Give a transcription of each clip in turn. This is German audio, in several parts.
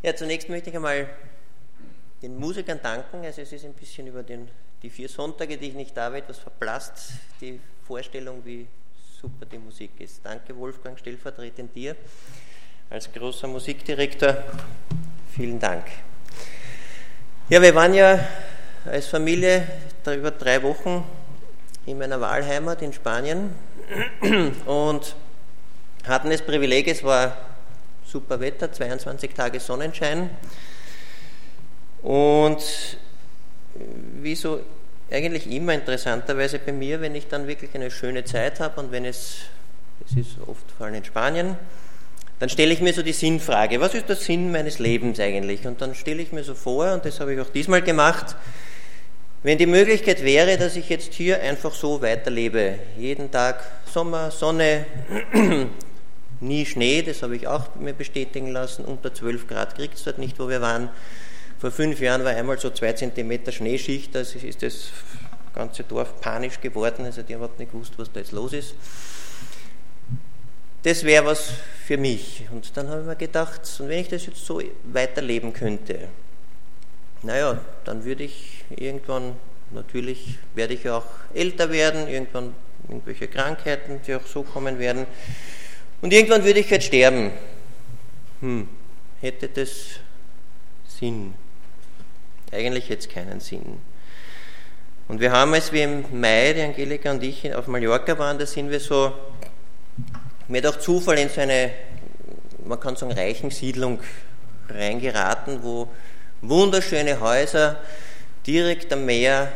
Ja, zunächst möchte ich einmal den Musikern danken. Also es ist ein bisschen über den, die vier Sonntage, die ich nicht da war, etwas verblasst, die Vorstellung, wie super die Musik ist. Danke Wolfgang, stellvertretend dir als großer Musikdirektor. Vielen Dank. Ja, wir waren ja als Familie über drei Wochen in meiner Wahlheimat in Spanien und hatten das Privileg, es war super Wetter, 22 Tage Sonnenschein. Und wie so eigentlich immer interessanterweise bei mir, wenn ich dann wirklich eine schöne Zeit habe und wenn es, es ist oft vor allem in Spanien, dann stelle ich mir so die Sinnfrage, was ist der Sinn meines Lebens eigentlich? Und dann stelle ich mir so vor, und das habe ich auch diesmal gemacht, wenn die Möglichkeit wäre, dass ich jetzt hier einfach so weiterlebe, jeden Tag Sommer, Sonne, nie Schnee, das habe ich auch mir bestätigen lassen. Unter 12 Grad kriegt es dort nicht, wo wir waren. Vor fünf Jahren war einmal so zwei Zentimeter Schneeschicht, also ist das ganze Dorf panisch geworden, also die haben überhaupt nicht gewusst, was da jetzt los ist. Das wäre was für mich. Und dann habe ich mir gedacht, und wenn ich das jetzt so weiterleben könnte, naja, dann würde ich irgendwann, natürlich werde ich auch älter werden, irgendwann irgendwelche Krankheiten, die auch so kommen werden. Und irgendwann würde ich jetzt sterben. Hm, hätte das Sinn? Eigentlich es keinen Sinn. Und wir haben, als wir im Mai, die Angelika und ich, auf Mallorca waren, da sind wir so, mir durch Zufall in so eine, man kann sagen, reichen Siedlung reingeraten, wo wunderschöne Häuser direkt am Meer,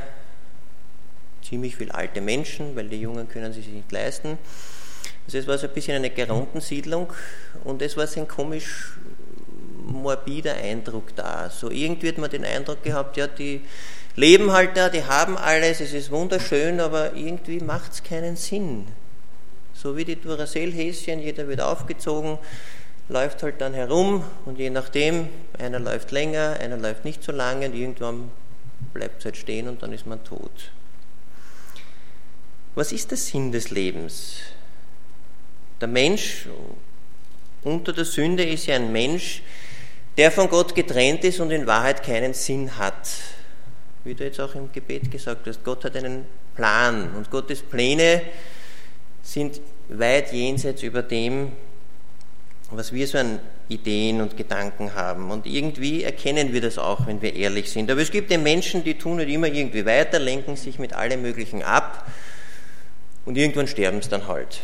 ziemlich viele alte Menschen, weil die Jungen können sie sich nicht leisten, also es war so ein bisschen eine Gerontensiedlung und es war so ein komisch morbider Eindruck da. So irgendwie hat man den Eindruck gehabt, ja, die leben halt da, die haben alles, es ist wunderschön, aber irgendwie macht es keinen Sinn. So wie die Duracell-Häschen, jeder wird aufgezogen, läuft halt dann herum und je nachdem, einer läuft länger, einer läuft nicht so lange und irgendwann bleibt es halt stehen und dann ist man tot. Was ist der Sinn des Lebens? Der Mensch unter der Sünde ist ja ein Mensch, der von Gott getrennt ist und in Wahrheit keinen Sinn hat. Wie du jetzt auch im Gebet gesagt hast, Gott hat einen Plan und Gottes Pläne sind weit jenseits über dem, was wir so an Ideen und Gedanken haben. Und irgendwie erkennen wir das auch, wenn wir ehrlich sind. Aber es gibt den Menschen, die tun nicht immer irgendwie weiter, lenken sich mit allem Möglichen ab und irgendwann sterben sie dann halt.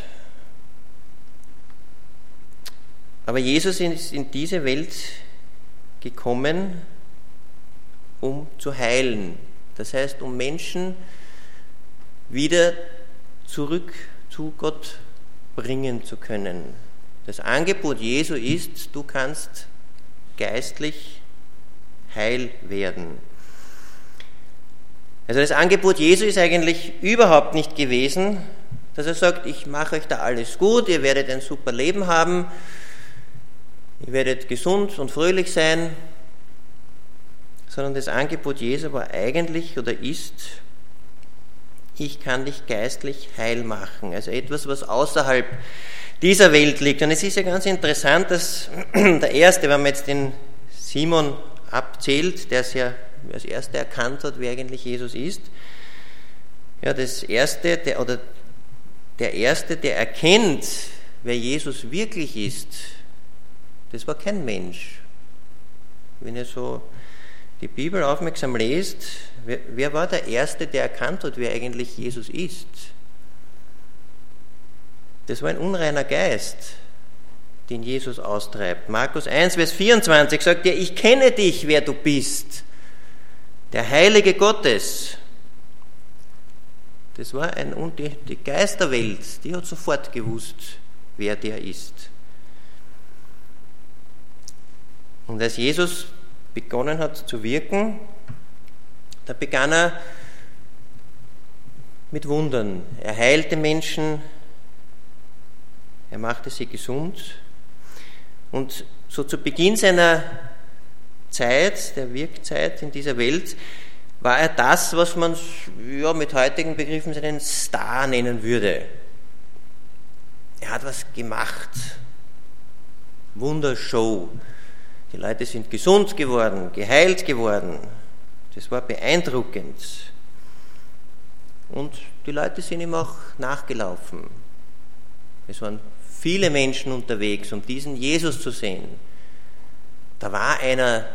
Aber Jesus ist in diese Welt gekommen, um zu heilen. Das heißt, um Menschen wieder zurück zu Gott bringen zu können. Das Angebot Jesu ist, du kannst geistlich heil werden. Also das Angebot Jesu ist eigentlich überhaupt nicht gewesen, dass er sagt, ich mache euch da alles gut, ihr werdet ein super Leben haben, ihr werdet gesund und fröhlich sein, sondern das Angebot Jesu war eigentlich oder ist, ich kann dich geistlich heil machen. Also etwas, was außerhalb dieser Welt liegt. Und es ist ja ganz interessant, dass der Erste, wenn man jetzt den Simon abzählt, der es ja als Erster erkannt hat, wer eigentlich Jesus ist, ja, das Erste, der, oder der Erste, der erkennt, wer Jesus wirklich ist, das war kein Mensch. Wenn ihr so die Bibel aufmerksam lest, wer, wer war der Erste, der erkannt hat, wer eigentlich Jesus ist? Das war ein unreiner Geist, den Jesus austreibt. Markus 1, Vers 24 sagt er, ich kenne dich, wer du bist, der Heilige Gottes. Das war ein, die, die Geisterwelt, die hat sofort gewusst, wer der ist. Und als Jesus begonnen hat zu wirken, da begann er mit Wundern. Er heilte Menschen, er machte sie gesund. Und so zu Beginn seiner Zeit, der Wirkzeit in dieser Welt, war er das, was man ja, mit heutigen Begriffen einen Star nennen würde. Er hat was gemacht. Wundershow. Die Leute sind gesund geworden, geheilt geworden. Das war beeindruckend. Und die Leute sind ihm auch nachgelaufen. Es waren viele Menschen unterwegs, um diesen Jesus zu sehen. Da war einer,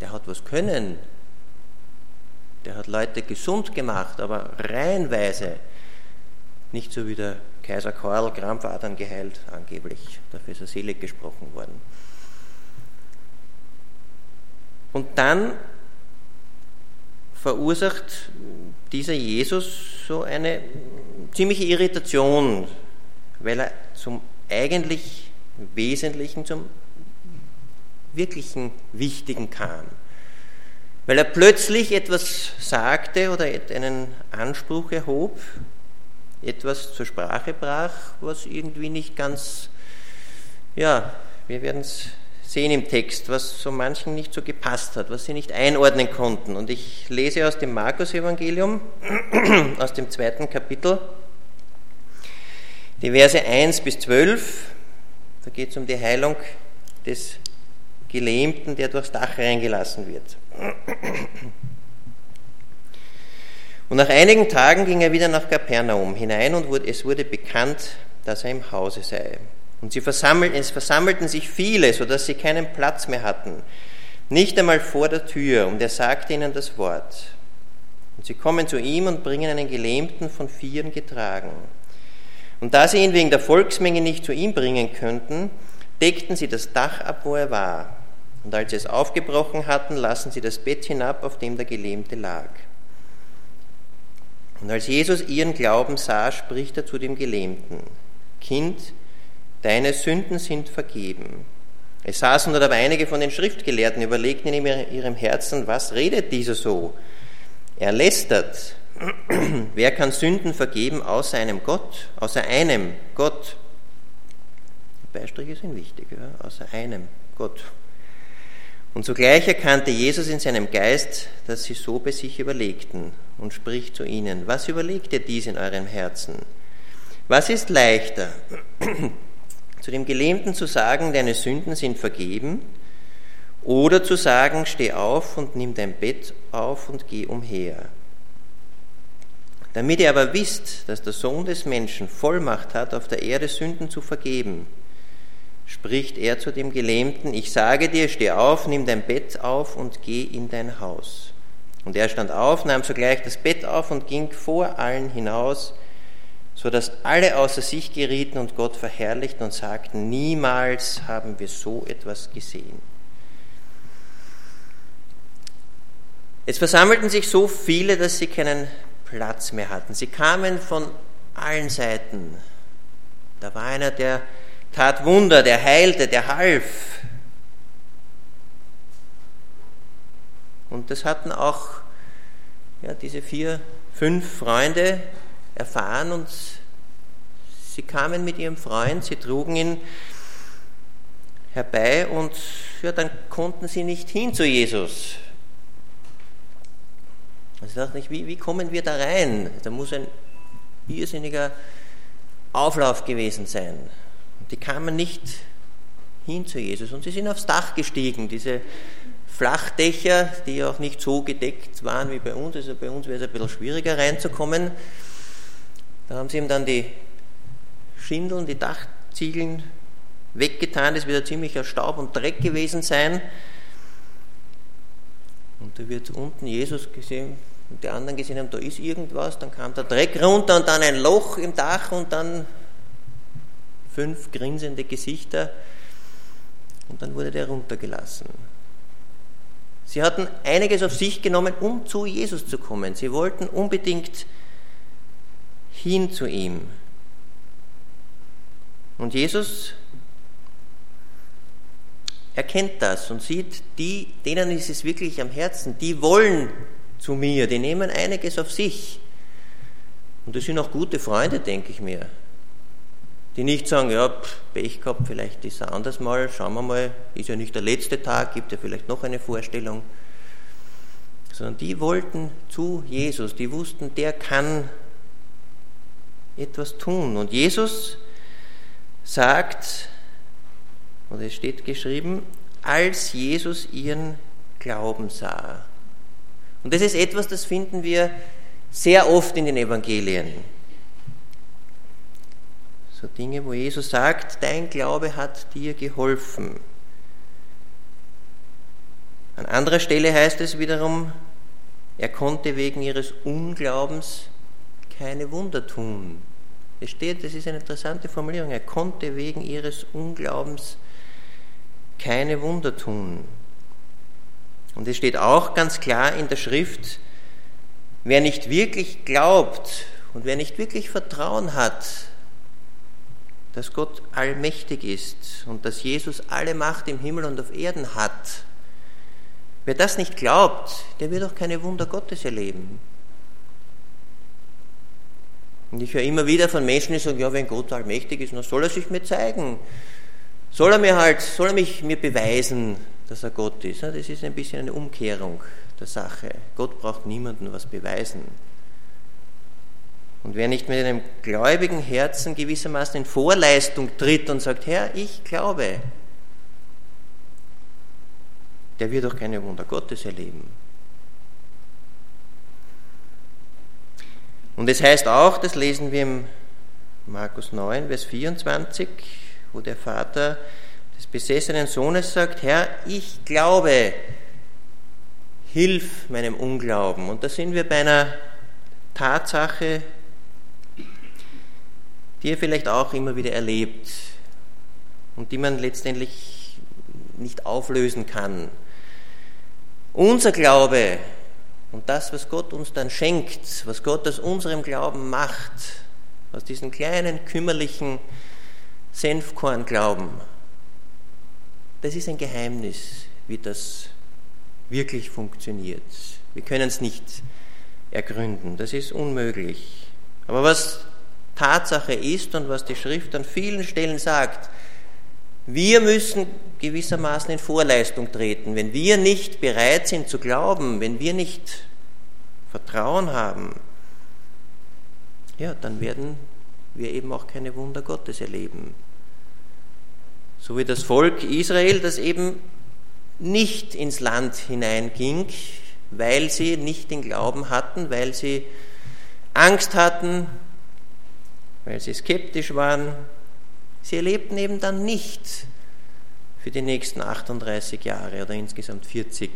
der hat was können. Der hat Leute gesund gemacht, aber reihenweise. Nicht so wie der Kaiser Karl Krampfadern geheilt, angeblich. Dafür ist er selig gesprochen worden. Und dann verursacht dieser Jesus so eine ziemliche Irritation, weil er zum eigentlich Wesentlichen, zum wirklichen Wichtigen kam. Weil er plötzlich etwas sagte oder einen Anspruch erhob, etwas zur Sprache brach, was irgendwie nicht ganz, ja, wir werden es sehen im Text, was so manchen nicht so gepasst hat, was sie nicht einordnen konnten. Und ich lese aus dem Markus-Evangelium, aus dem zweiten Kapitel, die Verse 1 bis 12. Da geht es um die Heilung des Gelähmten, der durchs Dach reingelassen wird. Und nach einigen Tagen ging er wieder nach Kapernaum hinein und es wurde bekannt, dass er im Hause sei. Und sie versammelten, es versammelten sich viele, sodass sie keinen Platz mehr hatten, nicht einmal vor der Tür. Und er sagte ihnen das Wort. Und sie kommen zu ihm und bringen einen Gelähmten von Vieren getragen. Und da sie ihn wegen der Volksmenge nicht zu ihm bringen könnten, deckten sie das Dach ab, wo er war. Und als sie es aufgebrochen hatten, lassen sie das Bett hinab, auf dem der Gelähmte lag. Und als Jesus ihren Glauben sah, spricht er zu dem Gelähmten, Kind, deine Sünden sind vergeben. Es saßen dort aber einige von den Schriftgelehrten, überlegten in ihrem Herzen, was redet dieser so? Er lästert. Wer kann Sünden vergeben außer einem Gott, außer einem Gott? Beistriche sind wichtig, ja? außer einem Gott. Und zugleich erkannte Jesus in seinem Geist, dass sie so bei sich überlegten und spricht zu ihnen, was überlegt ihr dies in eurem Herzen? Was ist leichter, zu dem Gelähmten zu sagen, deine Sünden sind vergeben, oder zu sagen, steh auf und nimm dein Bett auf und geh umher. Damit ihr aber wisst, dass der Sohn des Menschen Vollmacht hat, auf der Erde Sünden zu vergeben, spricht er zu dem Gelähmten, ich sage dir, steh auf, nimm dein Bett auf und geh in dein Haus. Und er stand auf, nahm sogleich das Bett auf und ging vor allen hinaus, so dass alle außer sich gerieten und Gott verherrlichten und sagten, niemals haben wir so etwas gesehen. Es versammelten sich so viele, dass sie keinen Platz mehr hatten. Sie kamen von allen Seiten. Da war einer, der tat Wunder, der heilte, der half. Und das hatten auch ja, diese vier, fünf Freunde, erfahren und sie kamen mit ihrem Freund, sie trugen ihn herbei und ja, dann konnten sie nicht hin zu Jesus. Also ich dachte nicht, wie, wie kommen wir da rein? Da muss ein irrsinniger Auflauf gewesen sein. Die kamen nicht hin zu Jesus und sie sind aufs Dach gestiegen, diese Flachdächer, die auch nicht so gedeckt waren wie bei uns. Also bei uns wäre es ein bisschen schwieriger reinzukommen. Da haben sie ihm dann die Schindeln, die Dachziegeln weggetan. Das wird ein ziemlicher Staub und Dreck gewesen sein. Und da wird unten Jesus gesehen und die anderen gesehen haben, da ist irgendwas. Dann kam der Dreck runter und dann ein Loch im Dach und dann fünf grinsende Gesichter. Und dann wurde der runtergelassen. Sie hatten einiges auf sich genommen, um zu Jesus zu kommen. Sie wollten unbedingt hin zu ihm. Und Jesus erkennt das und sieht, die, denen ist es wirklich am Herzen, die wollen zu mir, die nehmen einiges auf sich. Und das sind auch gute Freunde, denke ich mir. Die nicht sagen, ja, Pech gehabt, vielleicht ist er anders mal, schauen wir mal, ist ja nicht der letzte Tag, gibt ja vielleicht noch eine Vorstellung. Sondern die wollten zu Jesus, die wussten, der kann etwas tun. Und Jesus sagt, und es steht geschrieben, als Jesus ihren Glauben sah. Und das ist etwas, das finden wir sehr oft in den Evangelien. So Dinge, wo Jesus sagt, dein Glaube hat dir geholfen. An anderer Stelle heißt es wiederum, er konnte wegen ihres Unglaubens keine Wunder tun. Es steht, das ist eine interessante Formulierung, er konnte wegen ihres Unglaubens keine Wunder tun. Und es steht auch ganz klar in der Schrift, wer nicht wirklich glaubt und wer nicht wirklich Vertrauen hat, dass Gott allmächtig ist und dass Jesus alle Macht im Himmel und auf Erden hat, wer das nicht glaubt, der wird auch keine Wunder Gottes erleben. Und ich höre immer wieder von Menschen, die sagen, ja, wenn Gott allmächtig ist, dann soll er sich mir zeigen. Soll er mir halt, soll er mich mir beweisen, dass er Gott ist. Das ist ein bisschen eine Umkehrung der Sache. Gott braucht niemandem was beweisen. Und wer nicht mit einem gläubigen Herzen gewissermaßen in Vorleistung tritt und sagt, Herr, ich glaube, der wird auch keine Wunder Gottes erleben. Und es heißt auch, das lesen wir im Markus 9, Vers 24, wo der Vater des besessenen Sohnes sagt, Herr, ich glaube, hilf meinem Unglauben. Und da sind wir bei einer Tatsache, die ihr vielleicht auch immer wieder erlebt und die man letztendlich nicht auflösen kann. Unser Glaube und das, was Gott uns dann schenkt, was Gott aus unserem Glauben macht, aus diesem kleinen, kümmerlichen Senfkornglauben, das ist ein Geheimnis, wie das wirklich funktioniert. Wir können es nicht ergründen, das ist unmöglich. Aber was Tatsache ist und was die Schrift an vielen Stellen sagt, wir müssen gewissermaßen in Vorleistung treten. Wenn wir nicht bereit sind zu glauben, wenn wir nicht Vertrauen haben, ja, dann werden wir eben auch keine Wunder Gottes erleben. So wie das Volk Israel, das eben nicht ins Land hineinging, weil sie nicht den Glauben hatten, weil sie Angst hatten, weil sie skeptisch waren. Sie erlebten eben dann nicht für die nächsten 38 Jahre oder insgesamt 40,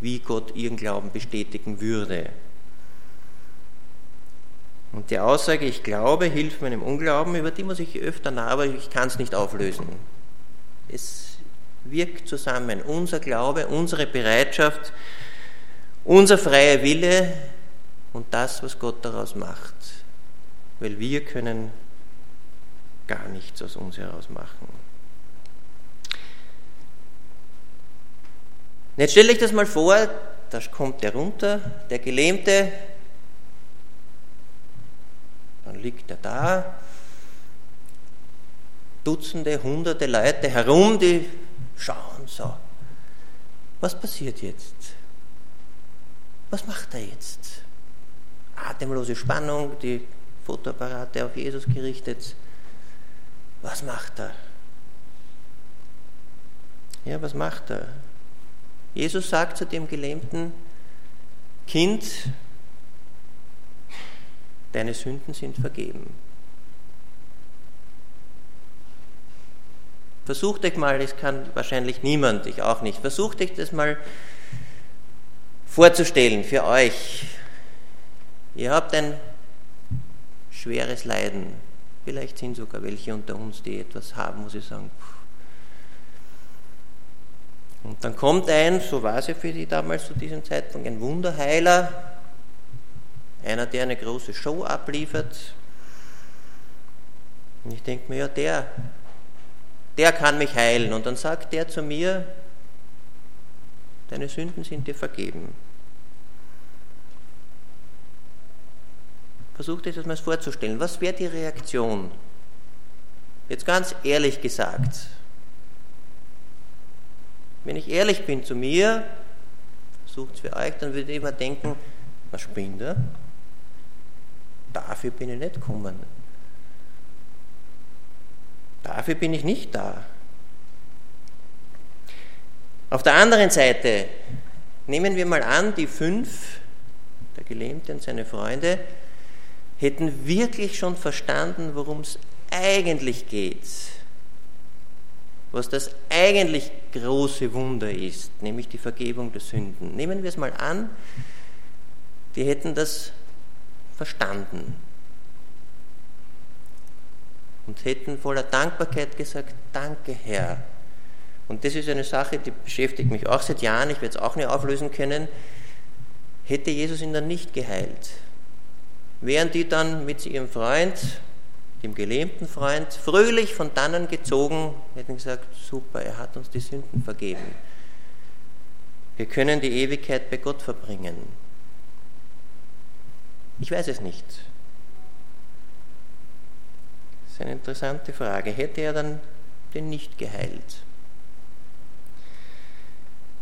wie Gott ihren Glauben bestätigen würde. Und die Aussage, ich glaube, hilft meinem Unglauben, über die muss ich öfter nach, aber ich kann es nicht auflösen. Es wirkt zusammen. Unser Glaube, unsere Bereitschaft, unser freier Wille und das, was Gott daraus macht. Weil wir können gar nichts aus uns heraus machen. Jetzt stelle ich das mal vor, da kommt der runter, der Gelähmte, dann liegt er da, Dutzende, hunderte Leute herum, die schauen so. Was passiert jetzt? Was macht er jetzt? Atemlose Spannung, die Fotoapparate auf Jesus gerichtet. Was macht er? Ja, was macht er? Jesus sagt zu dem gelähmten Kind, deine Sünden sind vergeben. Versucht euch mal, das kann wahrscheinlich niemand, ich auch nicht, versucht euch das mal vorzustellen für euch. Ihr habt ein schweres Leiden. Vielleicht sind sogar welche unter uns, die etwas haben, wo sie sagen, und dann kommt ein, so war es ja für die damals zu diesem Zeitpunkt, ein Wunderheiler, einer, der eine große Show abliefert. Und ich denke mir, ja, der, der kann mich heilen. Und dann sagt der zu mir, deine Sünden sind dir vergeben. Versucht euch das mal vorzustellen. Was wäre die Reaktion? Jetzt ganz ehrlich gesagt. Wenn ich ehrlich bin zu mir, versucht es für euch, dann würde ich immer denken, was spinnt er? Dafür bin ich nicht gekommen. Dafür bin ich nicht da. Auf der anderen Seite nehmen wir mal an, die fünf, der Gelähmte und seine Freunde, hätten wirklich schon verstanden, worum es eigentlich geht, was das eigentlich große Wunder ist, nämlich die Vergebung der Sünden. Nehmen wir es mal an, die hätten das verstanden und hätten voller Dankbarkeit gesagt, danke Herr. Und das ist eine Sache, die beschäftigt mich auch seit Jahren, ich werde es auch nicht auflösen können, hätte Jesus ihn dann nicht geheilt. Wären die dann mit ihrem Freund, dem gelähmten Freund, fröhlich von dannen gezogen, hätten gesagt, super, er hat uns die Sünden vergeben. Wir können die Ewigkeit bei Gott verbringen. Ich weiß es nicht. Das ist eine interessante Frage. Hätte er dann den nicht geheilt?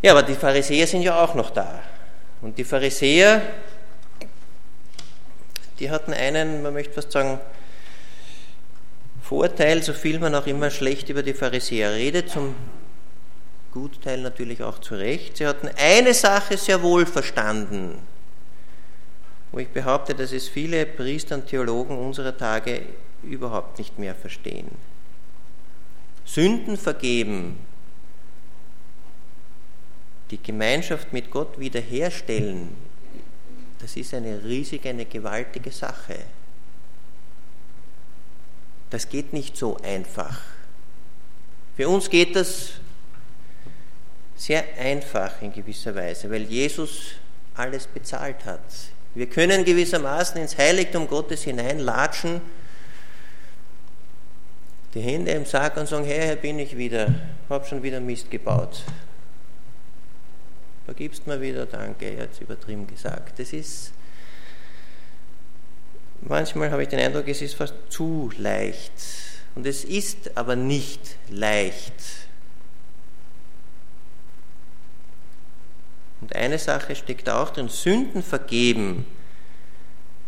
Ja, aber die Pharisäer sind ja auch noch da. Und die Pharisäer, die hatten einen, man möchte fast sagen, Vorteil, so viel man auch immer schlecht über die Pharisäer redet, zum Gutteil natürlich auch zu Recht. Sie hatten eine Sache sehr wohl verstanden, wo ich behaupte, dass es viele Priester und Theologen unserer Tage überhaupt nicht mehr verstehen. Sünden vergeben, die Gemeinschaft mit Gott wiederherstellen, das ist eine riesige, eine gewaltige Sache. Das geht nicht so einfach. Für uns geht das sehr einfach in gewisser Weise, weil Jesus alles bezahlt hat. Wir können gewissermaßen ins Heiligtum Gottes hineinlatschen, die Hände im Sack und sagen, Herr, hier bin ich wieder, habe schon wieder Mist gebaut. Vergibst mir wieder, danke, es übertrieben gesagt. Das ist, manchmal habe ich den Eindruck, es ist fast zu leicht. Und es ist aber nicht leicht. Und eine Sache steckt auch drin, Sünden vergeben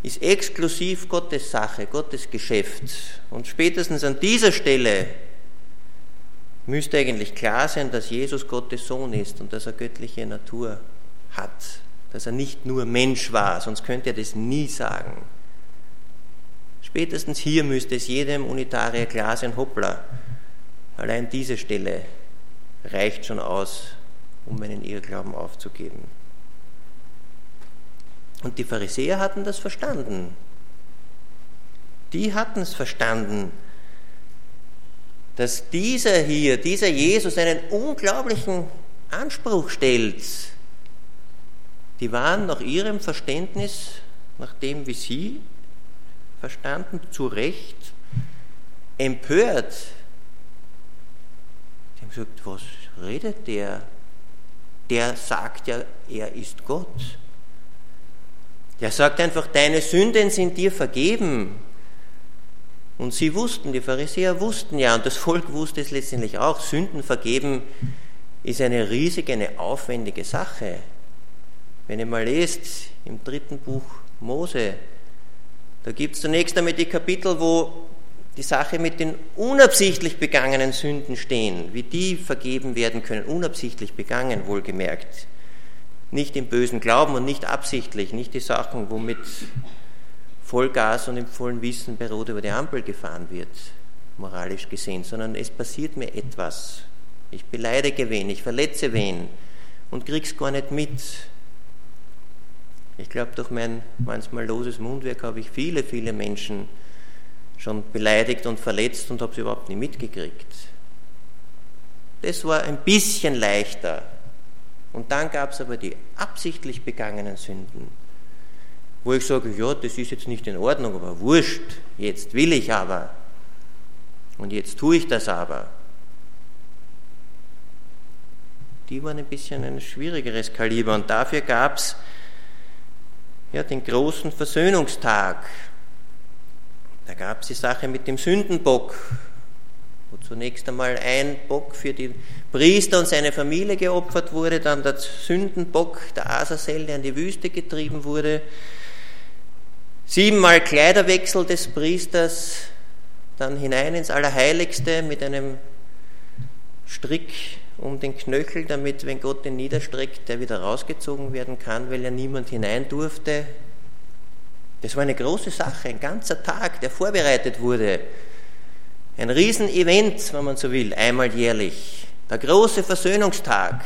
ist exklusiv Gottes Sache, Gottes Geschäft. Und spätestens an dieser Stelle müsste eigentlich klar sein, dass Jesus Gottes Sohn ist und dass er göttliche Natur hat, dass er nicht nur Mensch war, sonst könnte er das nie sagen. Spätestens hier müsste es jedem Unitarier klar sein, hoppla, allein diese Stelle reicht schon aus, um meinen Irrglauben aufzugeben. Und die Pharisäer hatten das verstanden. Die hatten es verstanden, dass dieser hier, dieser Jesus einen unglaublichen Anspruch stellt. Die waren nach ihrem Verständnis, nach dem, wie sie verstanden, zu Recht empört. Die haben gesagt, was redet der? Der sagt ja, er ist Gott. Der sagt einfach, deine Sünden sind dir vergeben. Und sie wussten, die Pharisäer wussten ja, und das Volk wusste es letztendlich auch, Sünden vergeben ist eine riesige, eine aufwendige Sache. Wenn ihr mal lest im dritten Buch Mose, da gibt es zunächst einmal die Kapitel, wo die Sache mit den unabsichtlich begangenen Sünden stehen, wie die vergeben werden können, unabsichtlich begangen, wohlgemerkt. Nicht im bösen Glauben und nicht absichtlich, nicht die Sachen, womit Vollgas und im vollen Wissen bei Rot über die Ampel gefahren wird, moralisch gesehen, sondern es passiert mir etwas. Ich beleidige wen, ich verletze wen und krieg's gar nicht mit. Ich glaube, durch mein manchmal loses Mundwerk habe ich viele, viele Menschen schon beleidigt und verletzt und habe sie überhaupt nicht mitgekriegt. Das war ein bisschen leichter. Und dann gab es aber die absichtlich begangenen Sünden wo ich sage, ja, das ist jetzt nicht in Ordnung, aber wurscht, jetzt will ich aber. Und jetzt tue ich das aber. Die waren ein bisschen ein schwierigeres Kaliber und dafür gab es ja, den großen Versöhnungstag. Da gab es die Sache mit dem Sündenbock, wo zunächst einmal ein Bock für die Priester und seine Familie geopfert wurde, dann der Sündenbock, der Asazel, der in die Wüste getrieben wurde, Siebenmal Kleiderwechsel des Priesters, dann hinein ins Allerheiligste mit einem Strick um den Knöchel, damit, wenn Gott den niederstreckt, der wieder rausgezogen werden kann, weil ja niemand hinein durfte. Das war eine große Sache, ein ganzer Tag, der vorbereitet wurde. Ein Riesenevent, wenn man so will, einmal jährlich. Der große Versöhnungstag.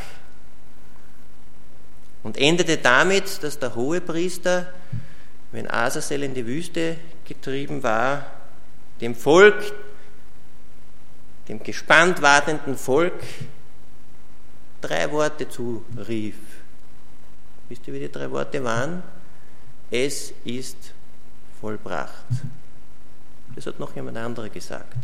Und endete damit, dass der Hohepriester, wenn Asazel in die Wüste getrieben war, dem Volk, dem gespannt wartenden Volk, drei Worte zurief. Wisst ihr, wie die drei Worte waren? Es ist vollbracht. Das hat noch jemand anderer gesagt.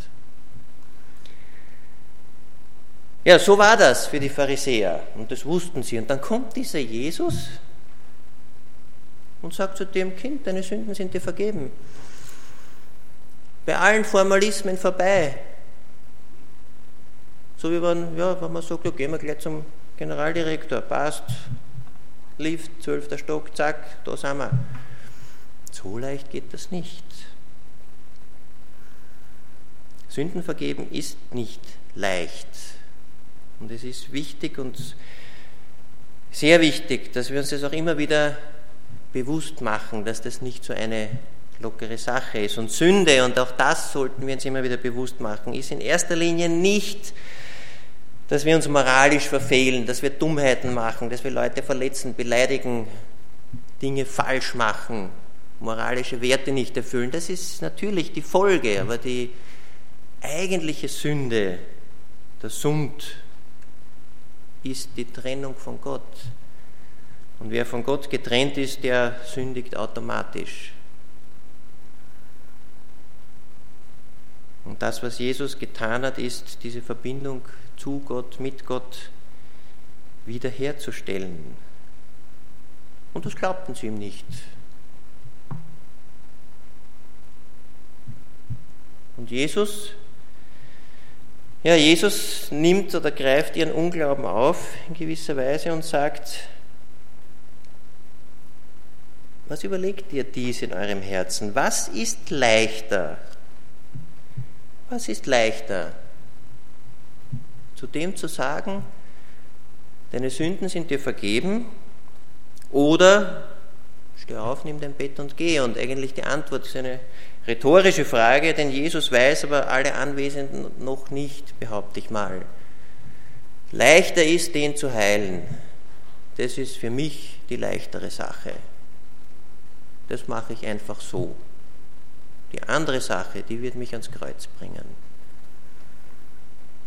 Ja, so war das für die Pharisäer und das wussten sie. Und dann kommt dieser Jesus und sagt zu dem Kind, deine Sünden sind dir vergeben. Bei allen Formalismen vorbei. So wie wenn, ja, wenn man sagt, ja, gehen wir gleich zum Generaldirektor, passt, Lift, zwölfter Stock, zack, da sind wir. So leicht geht das nicht. Sünden vergeben ist nicht leicht. Und es ist wichtig und sehr wichtig, dass wir uns das auch immer wieder bewusst machen, dass das nicht so eine lockere Sache ist. Und Sünde, und auch das sollten wir uns immer wieder bewusst machen, ist in erster Linie nicht, dass wir uns moralisch verfehlen, dass wir Dummheiten machen, dass wir Leute verletzen, beleidigen, Dinge falsch machen, moralische Werte nicht erfüllen. Das ist natürlich die Folge, aber die eigentliche Sünde, der Sund, ist die Trennung von Gott. Und wer von Gott getrennt ist, der sündigt automatisch. Und das, was Jesus getan hat, ist, diese Verbindung zu Gott, mit Gott wiederherzustellen. Und das glaubten sie ihm nicht. Und Jesus ja, Jesus nimmt oder greift ihren Unglauben auf in gewisser Weise und sagt, was überlegt ihr dies in eurem Herzen? Was ist leichter? Was ist leichter? Zu dem zu sagen, deine Sünden sind dir vergeben oder steh auf, nimm dein Bett und geh. Und eigentlich die Antwort ist eine Rhetorische Frage, denn Jesus weiß aber alle Anwesenden noch nicht, behaupte ich mal. Leichter ist, den zu heilen. Das ist für mich die leichtere Sache. Das mache ich einfach so. Die andere Sache, die wird mich ans Kreuz bringen.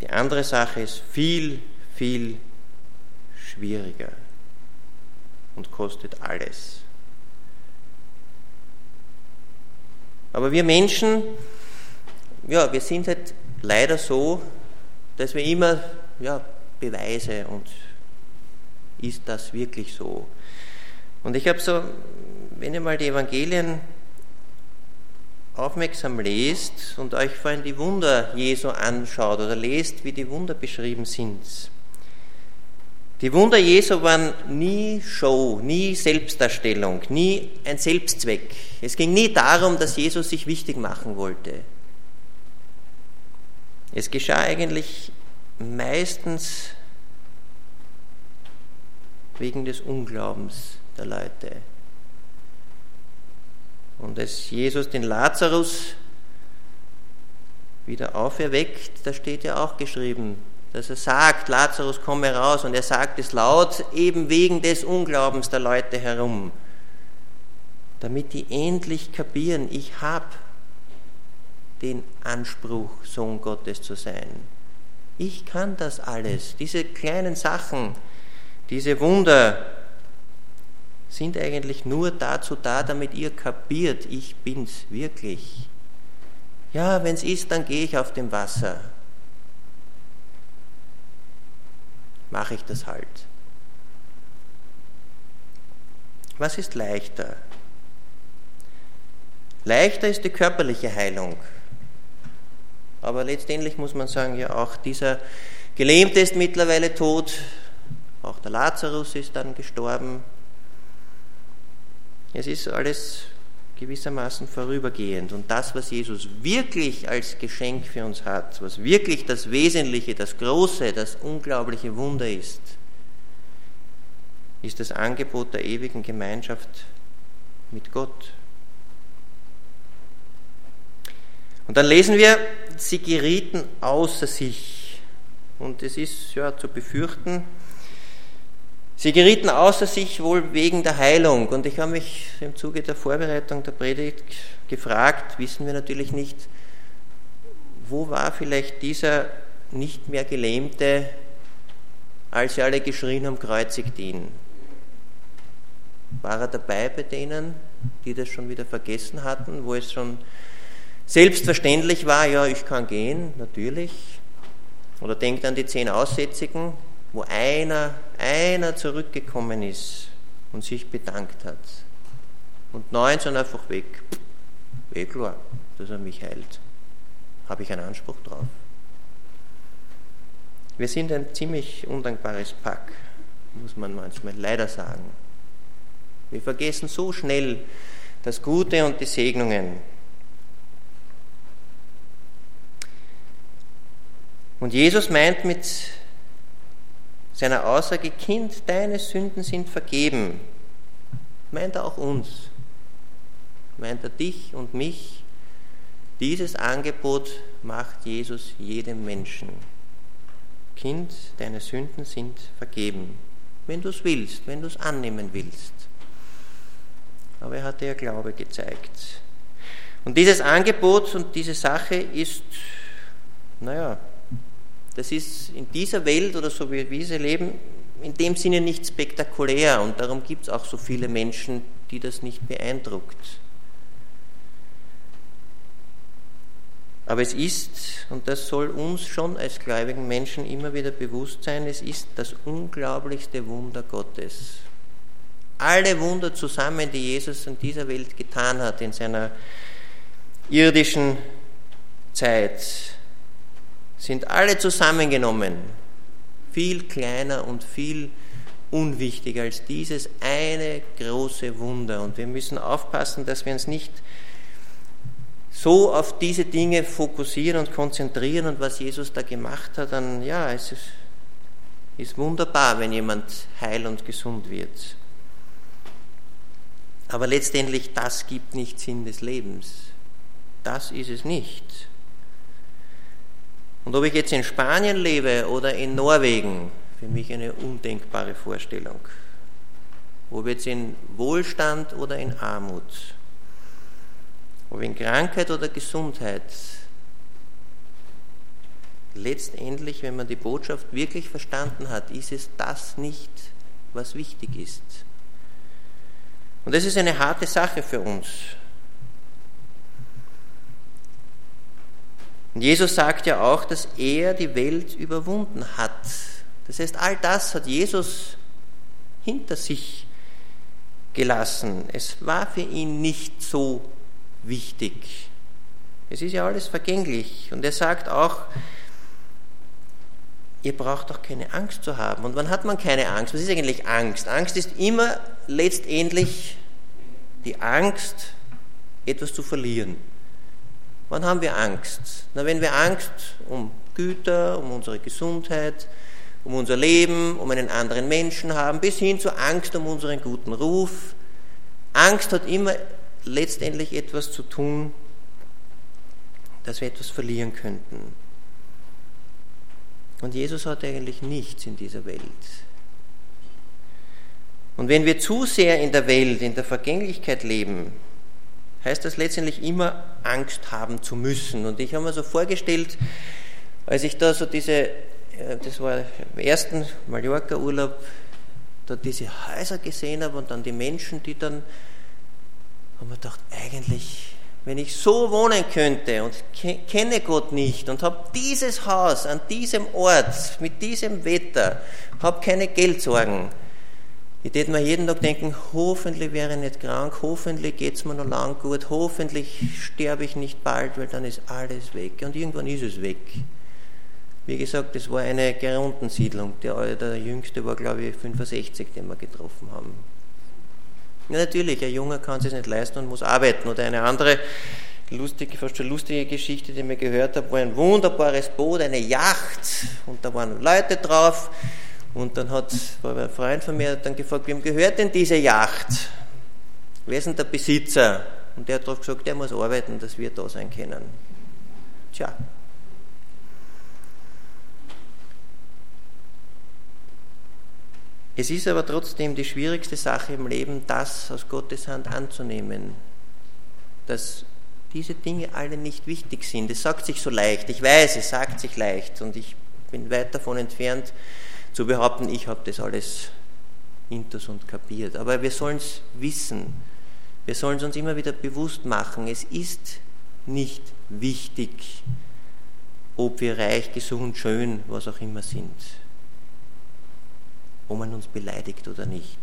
Die andere Sache ist viel, viel schwieriger und kostet alles. Aber wir Menschen, ja, wir sind halt leider so, dass wir immer ja, Beweise und ist das wirklich so? Und ich habe so, wenn ihr mal die Evangelien aufmerksam lest und euch vor allem die Wunder Jesu anschaut oder lest, wie die Wunder beschrieben sind, die Wunder Jesu waren nie Show, nie Selbstdarstellung, nie ein Selbstzweck. Es ging nie darum, dass Jesus sich wichtig machen wollte. Es geschah eigentlich meistens wegen des Unglaubens der Leute. Und als Jesus den Lazarus wieder auferweckt, da steht ja auch geschrieben, dass er sagt, Lazarus, komm heraus, und er sagt es laut, eben wegen des Unglaubens der Leute herum, damit die endlich kapieren, ich habe den Anspruch, Sohn Gottes zu sein. Ich kann das alles. Diese kleinen Sachen, diese Wunder sind eigentlich nur dazu da, damit ihr kapiert, ich bin's wirklich. Ja, wenn es ist, dann gehe ich auf dem Wasser. mache ich das halt. Was ist leichter? Leichter ist die körperliche Heilung. Aber letztendlich muss man sagen, ja, auch dieser Gelähmte ist mittlerweile tot, auch der Lazarus ist dann gestorben. Es ist alles gewissermaßen vorübergehend. Und das, was Jesus wirklich als Geschenk für uns hat, was wirklich das Wesentliche, das Große, das unglaubliche Wunder ist, ist das Angebot der ewigen Gemeinschaft mit Gott. Und dann lesen wir, sie gerieten außer sich. Und es ist ja zu befürchten, Sie gerieten außer sich wohl wegen der Heilung. Und ich habe mich im Zuge der Vorbereitung der Predigt gefragt, wissen wir natürlich nicht, wo war vielleicht dieser nicht mehr Gelähmte, als sie alle geschrien haben, kreuzigt ihn. War er dabei bei denen, die das schon wieder vergessen hatten, wo es schon selbstverständlich war, ja, ich kann gehen, natürlich. Oder denkt an die zehn Aussätzigen, wo einer, einer zurückgekommen ist und sich bedankt hat. Und neun sind einfach weg. Eh klar, dass er mich heilt. Habe ich einen Anspruch drauf? Wir sind ein ziemlich undankbares Pack, muss man manchmal leider sagen. Wir vergessen so schnell das Gute und die Segnungen. Und Jesus meint mit seiner Aussage, Kind, deine Sünden sind vergeben, meint er auch uns, meint er dich und mich. Dieses Angebot macht Jesus jedem Menschen. Kind, deine Sünden sind vergeben, wenn du es willst, wenn du es annehmen willst. Aber er hat dir Glaube gezeigt. Und dieses Angebot und diese Sache ist, naja, das ist in dieser Welt oder so wie wir sie leben, in dem Sinne nicht spektakulär und darum gibt es auch so viele Menschen, die das nicht beeindruckt. Aber es ist, und das soll uns schon als gläubigen Menschen immer wieder bewusst sein, es ist das unglaublichste Wunder Gottes. Alle Wunder zusammen, die Jesus in dieser Welt getan hat, in seiner irdischen Zeit, sind alle zusammengenommen viel kleiner und viel unwichtiger als dieses eine große Wunder. Und wir müssen aufpassen, dass wir uns nicht so auf diese Dinge fokussieren und konzentrieren und was Jesus da gemacht hat, dann ja, es ist, ist wunderbar, wenn jemand heil und gesund wird. Aber letztendlich, das gibt nicht Sinn des Lebens. Das ist es nicht. Und ob ich jetzt in Spanien lebe oder in Norwegen, für mich eine undenkbare Vorstellung. Ob jetzt in Wohlstand oder in Armut, ob in Krankheit oder Gesundheit, letztendlich, wenn man die Botschaft wirklich verstanden hat, ist es das nicht, was wichtig ist. Und das ist eine harte Sache für uns. Und Jesus sagt ja auch, dass er die Welt überwunden hat. Das heißt, all das hat Jesus hinter sich gelassen. Es war für ihn nicht so wichtig. Es ist ja alles vergänglich. Und er sagt auch, ihr braucht doch keine Angst zu haben. Und wann hat man keine Angst? Was ist eigentlich Angst? Angst ist immer letztendlich die Angst, etwas zu verlieren. Wann haben wir Angst? Na, wenn wir Angst um Güter, um unsere Gesundheit, um unser Leben, um einen anderen Menschen haben, bis hin zur Angst um unseren guten Ruf. Angst hat immer letztendlich etwas zu tun, dass wir etwas verlieren könnten. Und Jesus hat eigentlich nichts in dieser Welt. Und wenn wir zu sehr in der Welt, in der Vergänglichkeit leben, heißt das letztendlich immer Angst haben zu müssen. Und ich habe mir so vorgestellt, als ich da so diese, äh, das war im ersten Mallorca-Urlaub, da diese Häuser gesehen habe und dann die Menschen, die dann, haben wir gedacht, eigentlich, wenn ich so wohnen könnte und kenne Gott nicht und habe dieses Haus an diesem Ort mit diesem Wetter, habe keine Geldsorgen, ich würde mir jeden Tag denken, hoffentlich wäre ich nicht krank, hoffentlich geht es mir noch lang gut, hoffentlich sterbe ich nicht bald, weil dann ist alles weg. Und irgendwann ist es weg. Wie gesagt, das war eine Gerundensiedlung. Der, der jüngste war, glaube ich, 65, den wir getroffen haben. Ja, natürlich, ein Junge kann sich nicht leisten und muss arbeiten. Oder eine andere lustige, fast schon lustige Geschichte, die ich mir gehört habe, war ein wunderbares Boot, eine Yacht und da waren Leute drauf und dann hat ein Freund von mir dann gefragt, wem gehört denn diese Yacht? Wer ist denn der Besitzer? Und der hat darauf gesagt, der muss arbeiten, dass wir da sein können. Tja. Es ist aber trotzdem die schwierigste Sache im Leben, das aus Gottes Hand anzunehmen, dass diese Dinge alle nicht wichtig sind. Es sagt sich so leicht, ich weiß, es sagt sich leicht und ich bin weit davon entfernt zu behaupten, ich habe das alles intus und kapiert. Aber wir sollen es wissen. Wir sollen es uns immer wieder bewusst machen. Es ist nicht wichtig, ob wir reich, gesund, schön, was auch immer sind. Ob man uns beleidigt oder nicht.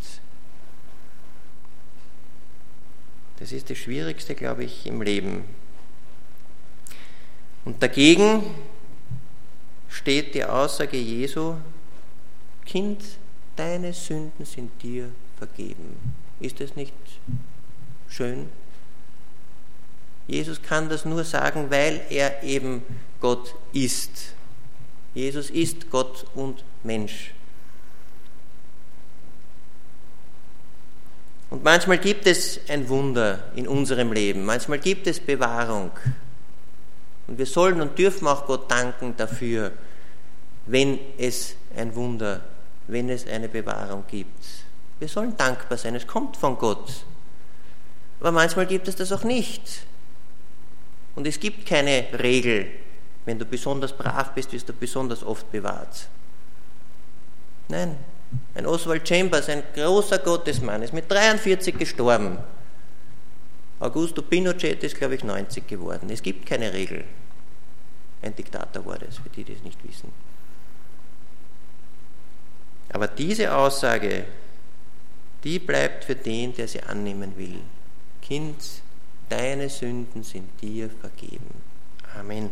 Das ist das Schwierigste, glaube ich, im Leben. Und dagegen steht die Aussage Jesu, Kind, deine Sünden sind dir vergeben. Ist das nicht schön? Jesus kann das nur sagen, weil er eben Gott ist. Jesus ist Gott und Mensch. Und manchmal gibt es ein Wunder in unserem Leben, manchmal gibt es Bewahrung. Und wir sollen und dürfen auch Gott danken dafür, wenn es ein Wunder, wenn es eine Bewahrung gibt. Wir sollen dankbar sein, es kommt von Gott. Aber manchmal gibt es das auch nicht. Und es gibt keine Regel, wenn du besonders brav bist, wirst du besonders oft bewahrt. Nein, ein Oswald Chambers, ein großer Gottesmann, ist mit 43 gestorben. Augusto Pinochet ist, glaube ich, 90 geworden. Es gibt keine Regel. Ein Diktator war das, für die, die es nicht wissen. Aber diese Aussage, die bleibt für den, der sie annehmen will. Kind, deine Sünden sind dir vergeben. Amen.